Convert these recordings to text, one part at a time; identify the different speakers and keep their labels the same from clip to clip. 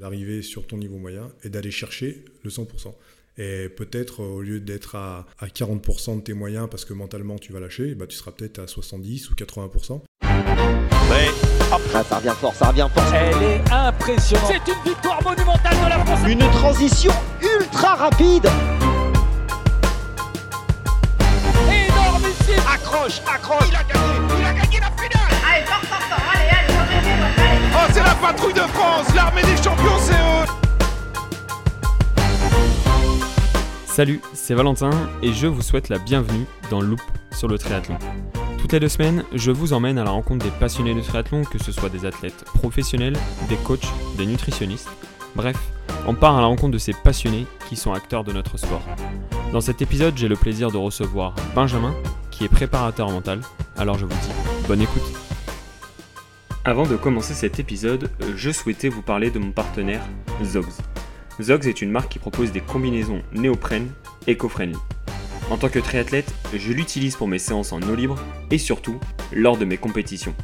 Speaker 1: d'arriver sur ton niveau moyen et d'aller chercher le 100%. Et peut-être au lieu d'être à, 40% de tes moyens parce que mentalement tu vas lâcher, bah, tu seras peut-être à 70 ou 80%.
Speaker 2: Ah, ça revient fort, ça revient fort.
Speaker 3: Elle est impressionnante. C'est une victoire monumentale de la France.
Speaker 2: Une transition ultra rapide.
Speaker 3: Énormissime.
Speaker 4: Accroche, accroche. Il a gagné, il a gagné la finale. Patrouille de France. L'armée des champions, c'est.
Speaker 5: Salut, c'est Valentin et je vous souhaite la bienvenue dans Loop sur le triathlon. Toutes les deux semaines, je vous emmène à la rencontre des passionnés de triathlon, que ce soit des athlètes professionnels, des coachs, des nutritionnistes. Bref, on part à la rencontre de ces passionnés qui sont acteurs de notre sport. Dans cet épisode, j'ai le plaisir de recevoir Benjamin, qui est préparateur mental. Alors je vous dis, bonne écoute. Avant de commencer cet épisode, je souhaitais vous parler de mon partenaire, Zogs. Zogs est une marque qui propose des combinaisons néoprène éco-friendly. En tant que triathlète, je l'utilise pour mes séances en eau libre et surtout lors de mes compétitions.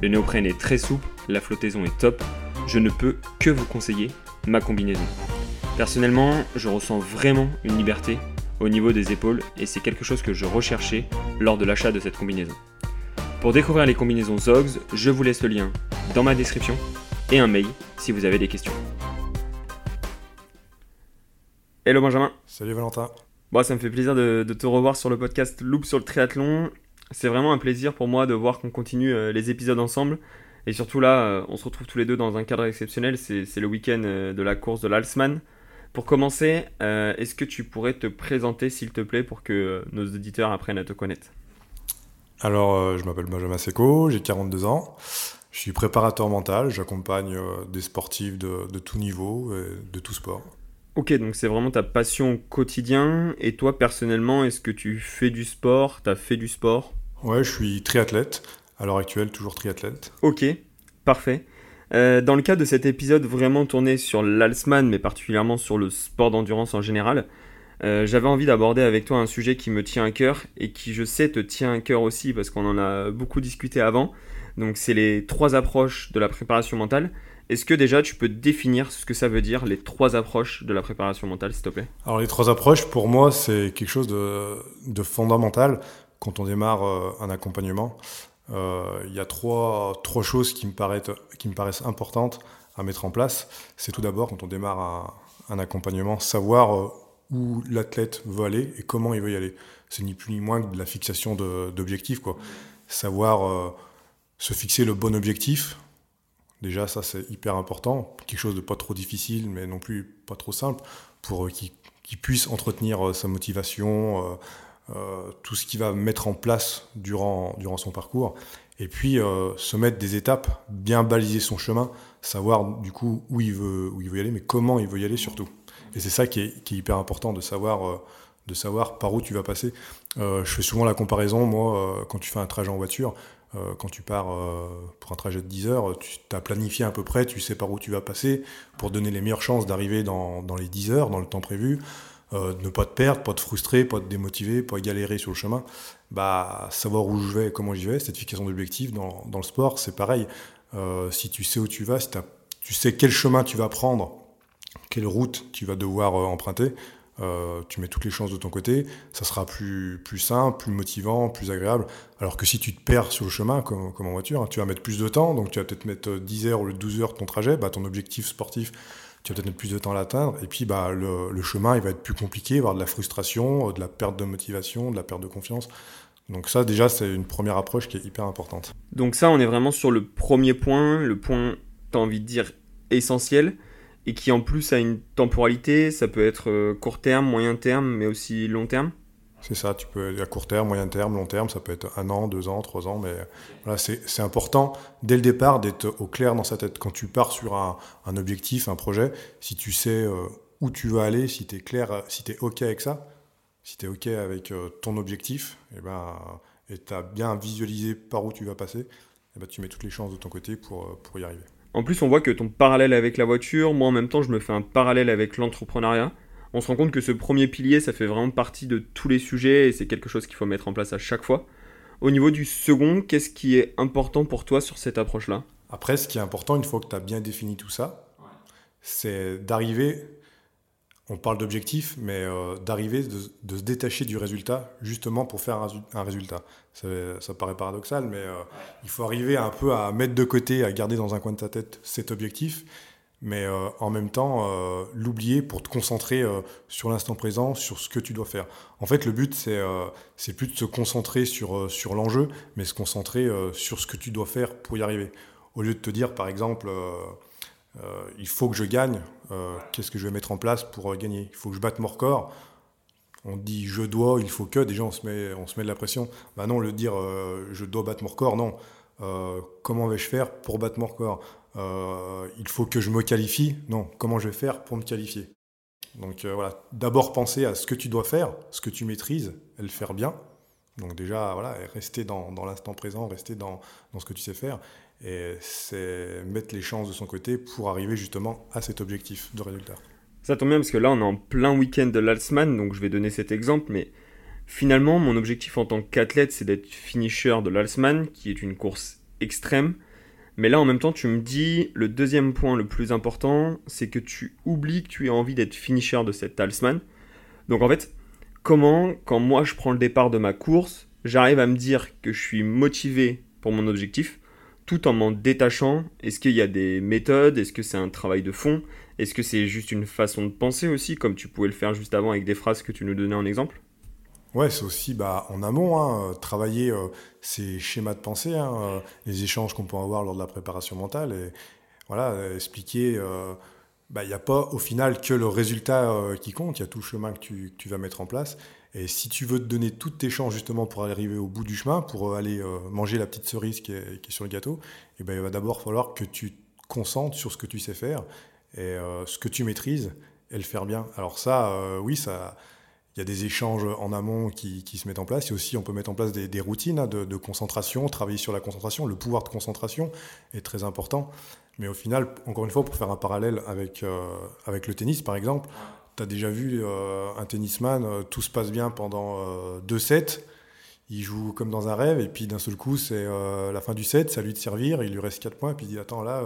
Speaker 5: Le néoprène est très souple, la flottaison est top, je ne peux que vous conseiller ma combinaison. Personnellement, je ressens vraiment une liberté au niveau des épaules et c'est quelque chose que je recherchais lors de l'achat de cette combinaison. Pour découvrir les combinaisons Zogs, je vous laisse le lien dans ma description et un mail si vous avez des questions. Hello Benjamin.
Speaker 1: Salut Valentin.
Speaker 5: Bon, ça me fait plaisir de, te revoir sur le podcast Loop sur le triathlon. C'est vraiment un plaisir pour moi de voir qu'on continue euh, les épisodes ensemble. Et surtout là, euh, on se retrouve tous les deux dans un cadre exceptionnel. C'est le week-end euh, de la course de l'Alsman. Pour commencer, est-ce que tu pourrais te présenter s'il te plaît pour que nos auditeurs apprennent à te connaître?
Speaker 1: Alors, je m'appelle Benjamin Seco, j'ai 42 ans. Je suis préparateur mental, j'accompagne des sportifs de, de tout niveau, et de tout sport.
Speaker 5: Ok, donc c'est vraiment ta passion au quotidien. Et toi, personnellement, est-ce que tu fais du sport? Tu as fait du sport?
Speaker 1: Ouais, je suis triathlète. À l'heure actuelle, toujours triathlète.
Speaker 5: Ok, parfait. Euh, dans le cadre de cet épisode vraiment tourné sur l'Alsman, mais particulièrement sur le sport d'endurance en général, euh, j'avais envie d'aborder avec toi un sujet qui me tient à cœur et qui, je sais, te tient à cœur aussi parce qu'on en a beaucoup discuté avant. Donc, c'est les trois approches de la préparation mentale. Est-ce que déjà tu peux définir ce que ça veut dire, les trois approches de la préparation mentale, s'il te plaît?
Speaker 1: Alors les trois approches, pour moi, c'est quelque chose de, fondamental quand on démarre euh, un accompagnement. Euh, il y a trois, trois choses qui me, paraissent, qui me paraissent importantes à mettre en place. C'est tout d'abord, quand on démarre un, accompagnement, savoir où l'athlète veut aller et comment il veut y aller. C'est ni plus ni moins que de la fixation d'objectifs. Savoir se fixer le bon objectif, Déjà, ça, c'est hyper important. Quelque chose de pas trop difficile, mais non plus pas trop simple, pour euh, qu'il puisse entretenir euh, sa motivation, euh, tout ce qu'il va mettre en place durant, durant son parcours. Et puis, se mettre des étapes, bien baliser son chemin, savoir du coup où il veut, où il veut y aller, mais comment il veut y aller surtout. Et c'est ça qui est, hyper important, de savoir, de savoir par où tu vas passer. je fais souvent la comparaison, moi, quand tu fais un trajet en voiture, euh, quand tu pars euh, pour un trajet de 10 heures, tu as planifié à peu près, tu sais par où tu vas passer pour donner les meilleures chances d'arriver dans, les 10 heures, dans le temps prévu. Euh, ne pas te perdre, pas te frustrer, pas te démotiver, pas galérer sur le chemin. Bah, savoir où je vais, comment j'y vais, cette fixation d'objectif dans, dans, le sport, c'est pareil. si tu sais où tu vas, si tu sais quel chemin tu vas prendre, quelle route tu vas devoir emprunter, euh, tu mets toutes les chances de ton côté, ça sera plus, plus simple, plus motivant, plus agréable. Alors que si tu te perds sur le chemin, comme, comme en voiture, hein, tu vas mettre plus de temps, donc tu vas peut-être mettre 10 heures ou 12 heures de ton trajet, bah, ton objectif sportif, tu vas peut-être mettre plus de temps à l'atteindre, et puis bah, le, le, chemin, il va être plus compliqué, avoir de la frustration, euh, de la perte de motivation, de la perte de confiance. Donc ça, déjà, c'est une première approche qui est hyper importante.
Speaker 5: Donc ça, on est vraiment sur le premier point, le point, tu as envie de dire, essentiel et qui en plus a une temporalité, ça peut être euh, court terme, moyen terme, mais aussi long terme
Speaker 1: C'est ça, tu peux à court terme, moyen terme, long terme, ça peut être un an, deux ans, trois ans, mais voilà, c'est important dès le départ d'être au clair dans sa tête. Quand tu pars sur un, objectif, un projet, si tu sais euh, où tu vas aller, si tu es clair, si tu OK avec ça, si tu es OK avec euh, ton objectif, et eh ben, et tu as bien visualisé par où tu vas passer, eh ben, tu mets toutes les chances de ton côté pour, pour y arriver.
Speaker 5: En plus, on voit que ton parallèle avec la voiture, moi en même temps, je me fais un parallèle avec l'entrepreneuriat. On se rend compte que ce premier pilier, ça fait vraiment partie de tous les sujets et c'est quelque chose qu'il faut mettre en place à chaque fois. Au niveau du second, qu'est-ce qui est important pour toi sur cette approche-là?
Speaker 1: Après, ce qui est important, une fois que tu as bien défini tout ça, c'est d'arriver, on parle d'objectif, mais euh, d'arriver, de, se détacher du résultat, justement pour faire un, résultat. Ça, paraît paradoxal, mais euh, il faut arriver un peu à mettre de côté, à garder dans un coin de ta tête cet objectif, mais euh, en même temps l'oublier pour te concentrer sur l'instant présent, sur ce que tu dois faire. En fait, le but, c'est plus de se concentrer sur, sur l'enjeu, mais se concentrer sur ce que tu dois faire pour y arriver. Au lieu de te dire, par exemple, il faut que je gagne, euh, qu'est-ce que je vais mettre en place pour euh, gagner? Il faut que je batte mon record. On dit je dois, il faut que, déjà on se met, on se met de la pression. Bah non, le dire je dois battre mon record, non. comment vais-je faire pour battre mon record? Il faut que je me qualifie, non. Comment je vais faire pour me qualifier? Donc voilà, d'abord penser à ce que tu dois faire, ce que tu maîtrises, et le faire bien. Donc déjà, voilà, rester dans, dans l'instant présent, rester dans, dans, ce que tu sais faire. Et c'est mettre les chances de son côté pour arriver justement à cet objectif de résultat.
Speaker 5: Ça tombe bien parce que là, on est en plein week-end de l'Alsman, donc je vais donner cet exemple, mais finalement, mon objectif en tant qu'athlète, c'est d'être finisher de l'Alsman, qui est une course extrême. Mais là, en même temps, tu me dis, le deuxième point le plus important, c'est que tu oublies que tu as envie d'être finisher de cette Alsman. Donc en fait, comment, quand moi je prends le départ de ma course, j'arrive à me dire que je suis motivé pour mon objectif, tout en m'en détachant. Est-ce qu'il y a des méthodes? Est-ce que c'est un travail de fond? Est-ce que c'est juste une façon de penser aussi, comme tu pouvais le faire juste avant avec des phrases que tu nous donnais en exemple?
Speaker 1: Ouais, c'est aussi bah, en amont, hein, travailler euh, ces schémas de pensée, hein, euh, les échanges qu'on peut avoir lors de la préparation mentale, et voilà, expliquer. Euh, bah, il n'y a pas au final que le résultat qui compte, il y a tout le chemin que tu, vas mettre en place. Et si tu veux te donner toutes tes chances justement pour arriver au bout du chemin, pour aller euh, manger la petite cerise qui est, sur le gâteau, et eh ben, il va d'abord falloir que tu te concentres sur ce que tu sais faire et euh, ce que tu maîtrises et le faire bien. Alors ça, euh, oui, ça, il y a des échanges en amont qui, se mettent en place. Et aussi, on peut mettre en place des, routines hein, de, concentration, travailler sur la concentration. Le pouvoir de concentration est très important. Mais au final, encore une fois, pour faire un parallèle avec, avec le tennis, par exemple, tu as déjà vu euh, un tennisman, euh, tout se passe bien pendant euh, deux sets, il joue comme dans un rêve, et puis d'un seul coup, c'est la fin du set, à lui de servir, il lui reste 4 points, puis il dit Attends, là,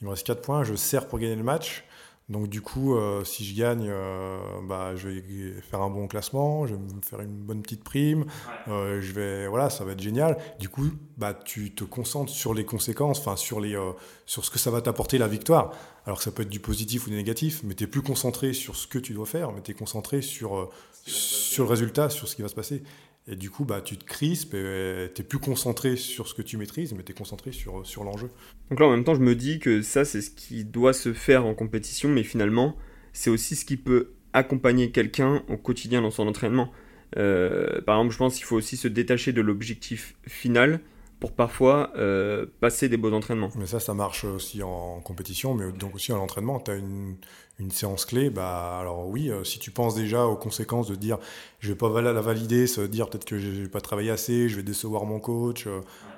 Speaker 1: il me reste 4 points, je sers pour gagner le match. Donc du coup, euh, si je gagne, euh, bah, je vais faire un bon classement, je vais me faire une bonne petite prime, euh, je vais, voilà, ça va être génial. Du coup, bah, tu te concentres sur les conséquences, enfin sur, les, sur ce que ça va t'apporter la victoire. Alors ça peut être du positif ou du négatif, mais tu es plus concentré sur ce que tu dois faire, mais tu es concentré sur, sur le résultat, sur ce qui va se passer. Et du coup, bah, tu te crispes et tu es plus concentré sur ce que tu maîtrises, mais tu es concentré sur, sur l'enjeu.
Speaker 5: Donc là, en même temps, je me dis que ça, c'est ce qui doit se faire en compétition, mais finalement, c'est aussi ce qui peut accompagner quelqu'un au quotidien dans son entraînement. Euh, par exemple, je pense qu'il faut aussi se détacher de l'objectif final pour parfois euh, passer des beaux entraînements.
Speaker 1: Mais ça, ça marche aussi en compétition, mais donc aussi en entraînement. Tu as une, une, séance clé, bah, alors oui, euh, si tu penses déjà aux conséquences de dire je vais pas la valider, se dire peut-être que je vais pas travaillé assez, je vais décevoir mon coach,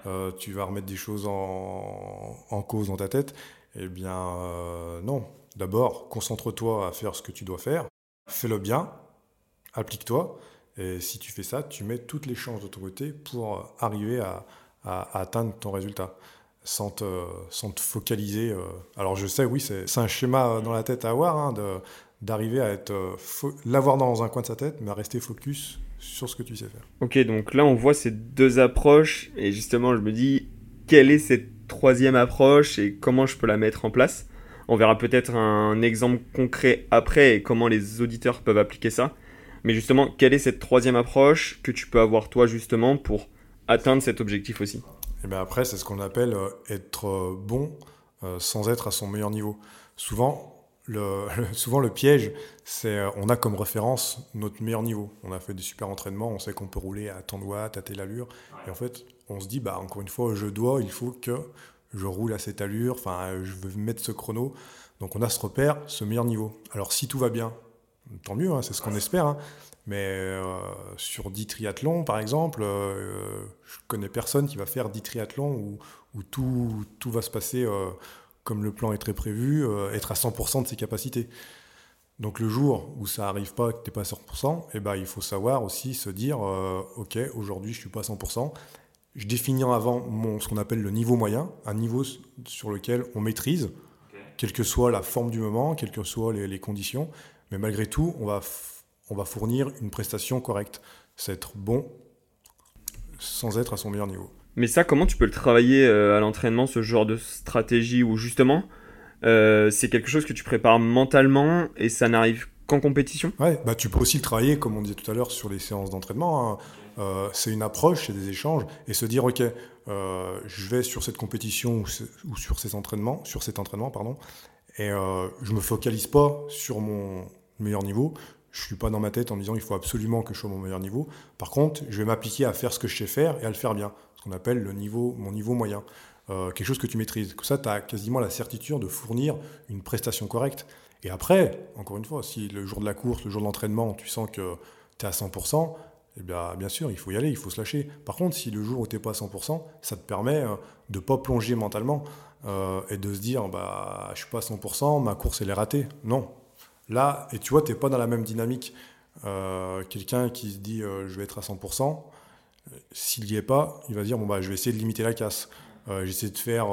Speaker 1: euh, tu vas remettre des choses en, en, cause dans ta tête, eh bien non. D'abord, concentre-toi à faire ce que tu dois faire, fais-le bien, applique-toi, et si tu fais ça, tu mets toutes les chances de ton côté pour arriver à à, atteindre ton résultat sans te, focaliser. Euh. Alors je sais, oui, c'est un schéma dans la tête à avoir, hein, d'arriver à être euh, l'avoir dans un coin de sa tête, mais à rester focus sur ce que tu sais faire.
Speaker 5: Ok, donc là on voit ces deux approches, et justement je me dis, quelle est cette troisième approche et comment je peux la mettre en place? On verra peut-être un exemple concret après et comment les auditeurs peuvent appliquer ça. Mais justement, quelle est cette troisième approche que tu peux avoir toi justement pour atteindre cet objectif aussi
Speaker 1: Et bien après, c'est ce qu'on appelle euh, être euh, bon euh, sans être à son meilleur niveau. Souvent, le, souvent le piège, c'est on a comme référence notre meilleur niveau. On a fait des super entraînements, on sait qu'on peut rouler à tant de watts, à telle allure. Et en fait, on se dit, bah, encore une fois, je dois, il faut que je roule à cette allure, enfin, je veux mettre ce chrono. Donc on a ce repère, ce meilleur niveau. Alors si tout va bien, tant mieux, hein, c'est ce qu'on espère. Hein. Mais euh, sur 10 triathlons, par exemple, euh, je connais personne qui va faire 10 triathlons où, où tout, tout, va se passer euh, comme le plan est très prévu, être à 100% de ses capacités. Donc le jour où ça n'arrive pas, que tu n'es pas à 100%, eh ben, il faut savoir aussi se dire, OK, aujourd'hui je ne suis pas à 100%. Je définis avant mon, ce qu'on appelle le niveau moyen, un niveau sur lequel on maîtrise. quelle que soit la forme du moment, quelles que soient les, conditions. Mais malgré tout, on va, on va fournir une prestation correcte. C'est être bon sans être à son meilleur niveau.
Speaker 5: Mais ça, comment tu peux le travailler euh, à l'entraînement, ce genre de stratégie où justement, euh, c'est quelque chose que tu prépares mentalement et ça n'arrive qu'en compétition?
Speaker 1: Ouais, bah tu peux aussi le travailler, comme on disait tout à l'heure, sur les séances d'entraînement. Hein. Euh, c'est une approche, c'est des échanges, et se dire, ok, je vais sur cette compétition ou, sur ces entraînements, sur cet entraînement, pardon, et je me focalise pas sur mon meilleur niveau, je suis pas dans ma tête en me disant il faut absolument que je sois mon meilleur niveau. Par contre, je vais m'appliquer à faire ce que je sais faire et à le faire bien, ce qu'on appelle le niveau, mon niveau moyen. Euh, quelque chose que tu maîtrises. Comme ça, tu as quasiment la certitude de fournir une prestation correcte. Et après, encore une fois, si le jour de la course, le jour de l'entraînement, tu sens que tu es à 100%, eh bien, bien sûr, il faut y aller, il faut se lâcher. Par contre, si le jour où tu n'es pas à 100%, ça te permet euh, de ne pas plonger mentalement euh, et de se dire bah, je suis pas à 100%, ma course, elle est ratée. Non, Là, et tu vois, tu n'es pas dans la même dynamique. Euh, quelqu'un qui se dit je vais être à 100%, s'il n'y est pas, il va dire bon, bah, je vais essayer de limiter la casse. J'essaie de faire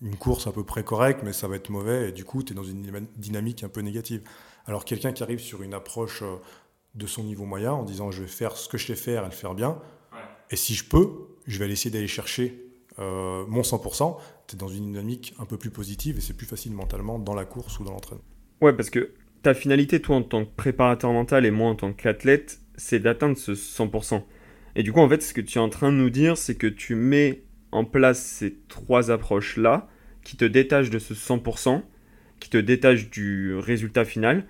Speaker 1: une course à peu près correcte, mais ça va être mauvais, et du coup, tu es dans une dynamique un peu négative. Alors, quelqu'un qui arrive sur une approche de son niveau moyen en disant je vais faire ce que je sais faire et le faire bien, et si je peux, je vais essayer d'aller chercher mon 100%, tu es dans une dynamique un peu plus positive et c'est plus facile mentalement dans la course ou dans l'entraînement.
Speaker 5: Ouais, parce que ta finalité, toi, en tant que préparateur mental et moi en tant qu'athlète, c'est d'atteindre ce 100%. Et du coup, en fait, ce que tu es en train de nous dire, c'est que tu mets en place ces trois approches-là qui te détachent de ce 100%, qui te détachent du résultat final,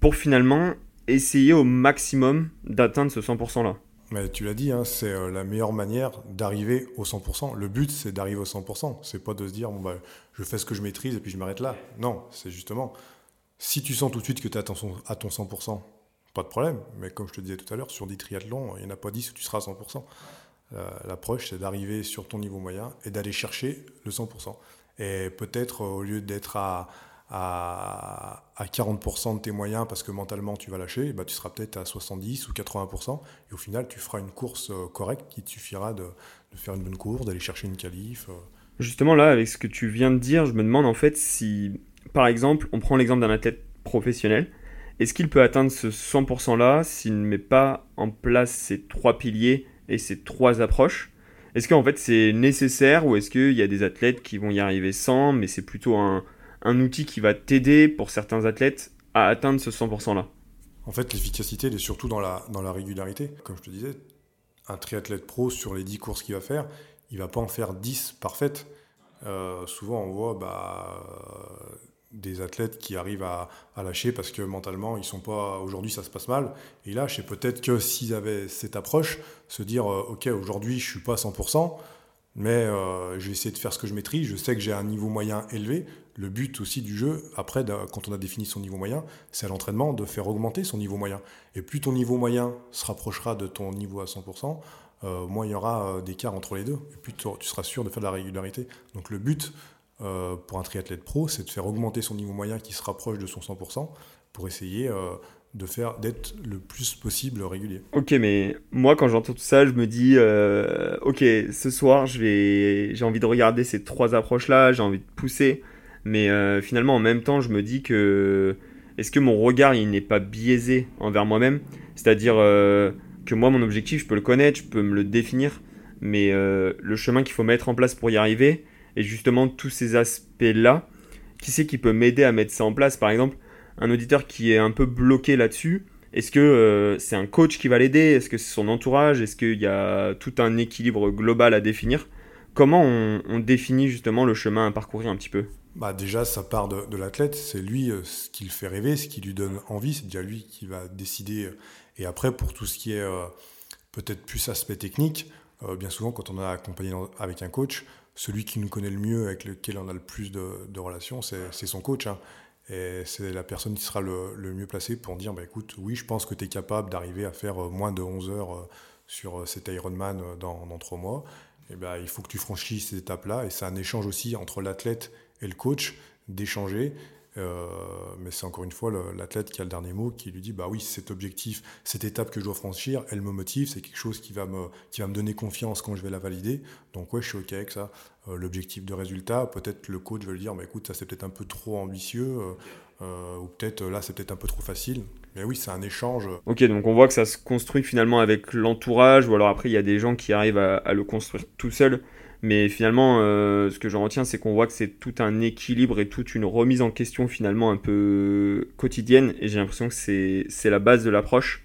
Speaker 5: pour finalement essayer au maximum d'atteindre ce 100%-là.
Speaker 1: Mais tu l'as dit, hein, c'est euh, la meilleure manière d'arriver au 100%. Le but, c'est d'arriver au 100%. C'est pas de se dire, bon, bah, je fais ce que je maîtrise et puis je m'arrête là. Non, c'est justement, si tu sens tout de suite que tu es à ton, 100%, pas de problème. Mais comme je te disais tout à l'heure, sur 10 triathlons, il n'y en a pas 10 où tu seras à 100%. Euh, l'approche, c'est d'arriver sur ton niveau moyen et d'aller chercher le 100%. Et peut-être, au lieu d'être à, à, 40% de tes moyens parce que mentalement tu vas lâcher, bah, tu seras peut-être à 70 ou 80%. Et au final, tu feras une course euh, correcte qui te suffira de, faire une bonne course, d'aller chercher une qualif. Euh.
Speaker 5: Justement, là, avec ce que tu viens de dire, je me demande en fait si par exemple, on prend l'exemple d'un athlète professionnel. Est-ce qu'il peut atteindre ce 100%-là s'il ne met pas en place ces trois piliers et ces trois approches? Est-ce qu'en fait c'est nécessaire ou est-ce qu'il y a des athlètes qui vont y arriver sans, mais c'est plutôt un, outil qui va t'aider pour certains athlètes à atteindre ce 100%-là
Speaker 1: En fait, l'efficacité, elle est surtout dans la, dans la régularité. Comme je te disais, un triathlète pro, sur les 10 courses qu'il va faire, il va pas en faire 10 parfaites. Euh, souvent, on voit bah, des athlètes qui arrivent à, lâcher parce que mentalement ils sont pas aujourd'hui ça se passe mal et ils lâchent et peut-être que s'ils avaient cette approche se dire euh, ok aujourd'hui je suis pas à 100% mais euh, je vais essayer de faire ce que je maîtrise. Je sais que j'ai un niveau moyen élevé. Le but aussi du jeu après quand on a défini son niveau moyen c'est à l'entraînement de faire augmenter son niveau moyen. Et plus ton niveau moyen se rapprochera de ton niveau à 100% euh, moins il y aura d'écart entre les deux. Et plus tu seras sûr de faire de la régularité. Donc le but euh, pour un triathlète pro, c'est de faire augmenter son niveau moyen qui se rapproche de son 100% pour essayer euh, de faire d'être le plus possible régulier.
Speaker 5: Ok, mais moi quand j'entends tout ça, je me dis, euh, ok, ce soir, j'ai envie de regarder ces trois approches-là, j'ai envie de pousser, mais finalement en même temps, je me dis que est-ce que mon regard il n'est pas biaisé envers moi-même, c'est-à-dire que moi mon objectif, je peux le connaître, je peux me le définir, mais le chemin qu'il faut mettre en place pour y arriver, et justement tous ces aspects-là, qui c'est qui peut m'aider à mettre ça en place? Par exemple, un auditeur qui est un peu bloqué là-dessus, est-ce que euh, c'est un coach qui va l'aider? Est-ce que c'est son entourage? Est-ce qu'il y a tout un équilibre global à définir? Comment on, définit justement le chemin à parcourir un petit peu?
Speaker 1: Bah déjà, ça part de, l'athlète. C'est lui euh, ce qui le fait rêver, ce qui lui donne envie. C'est déjà lui qui va décider. Et après, pour tout ce qui est euh, peut-être plus aspect technique, bien souvent, quand on a accompagné avec un coach, celui qui nous connaît le mieux, avec lequel on a le plus de, relations, c'est son coach. Hein. Et c'est la personne qui sera le, mieux placée pour dire bah, écoute, oui, je pense que tu es capable d'arriver à faire euh, moins de 11 heures euh, sur euh, cet Ironman dans, dans 3 mois. Et ben, il faut que tu franchisses ces étapes-là. Et c'est un échange aussi entre l'athlète et le coach d'échanger mais c'est encore une fois l'athlète qui a le dernier mot, qui lui dit bah oui, cet objectif, cette étape que je dois franchir, elle me motive, c'est quelque chose qui va me, qui va me donner confiance quand je vais la valider. Donc ouais, je suis ok avec ça. L'objectif de résultat, peut-être le coach va lui dire, mais écoute, ça c'est peut-être un peu trop ambitieux, ou peut-être là c'est peut-être un peu trop facile. Mais oui, c'est un échange.
Speaker 5: Ok, donc on voit que ça se construit finalement avec l'entourage, ou alors après il y a des gens qui arrivent à, le construire tout seul. Mais finalement, euh, ce que j'en retiens, c'est qu'on voit que c'est tout un équilibre et toute une remise en question finalement un peu quotidienne. Et j'ai l'impression que c'est la base de l'approche.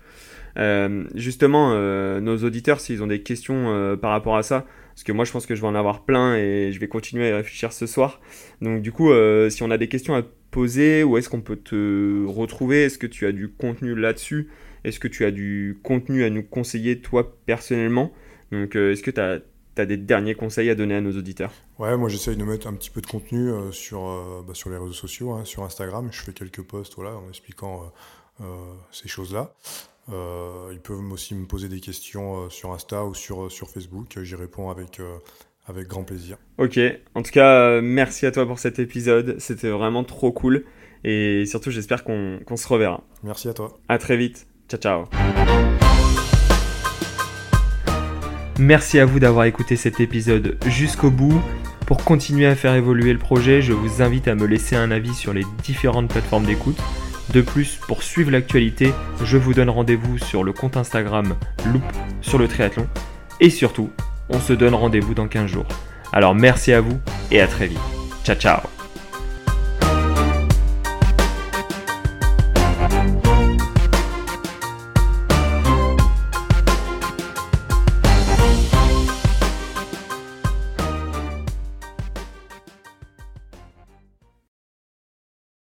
Speaker 5: Euh, justement, euh, nos auditeurs, s'ils ont des questions par rapport à ça, parce que moi je pense que je vais en avoir plein et je vais continuer à y réfléchir ce soir. Donc du coup, si on a des questions à poser Où est-ce qu'on peut te retrouver? Est-ce que tu as du contenu là-dessus? Est-ce que tu as du contenu à nous conseiller toi personnellement? Donc est-ce que tu as, des derniers conseils à donner à nos auditeurs
Speaker 1: Ouais, moi j'essaye de mettre un petit peu de contenu euh, sur, euh, bah, sur les réseaux sociaux, hein, sur Instagram. Je fais quelques posts voilà, en expliquant ces choses-là. ils peuvent aussi me poser des questions sur Insta ou sur, sur Facebook. J'y réponds avec, avec grand plaisir.
Speaker 5: Ok, en tout cas, euh, merci à toi pour cet épisode. C'était vraiment trop cool. Et surtout, j'espère qu'on se reverra.
Speaker 1: Merci à toi.
Speaker 5: À très vite. Ciao, ciao. Merci à vous d'avoir écouté cet épisode jusqu'au bout. Pour continuer à faire évoluer le projet, je vous invite à me laisser un avis sur les différentes plateformes d'écoute. De plus, pour suivre l'actualité, je vous donne rendez-vous sur le compte Instagram Loop sur le triathlon. Et surtout, on se donne rendez-vous dans 15 jours. Alors merci à vous et à très vite. Ciao ciao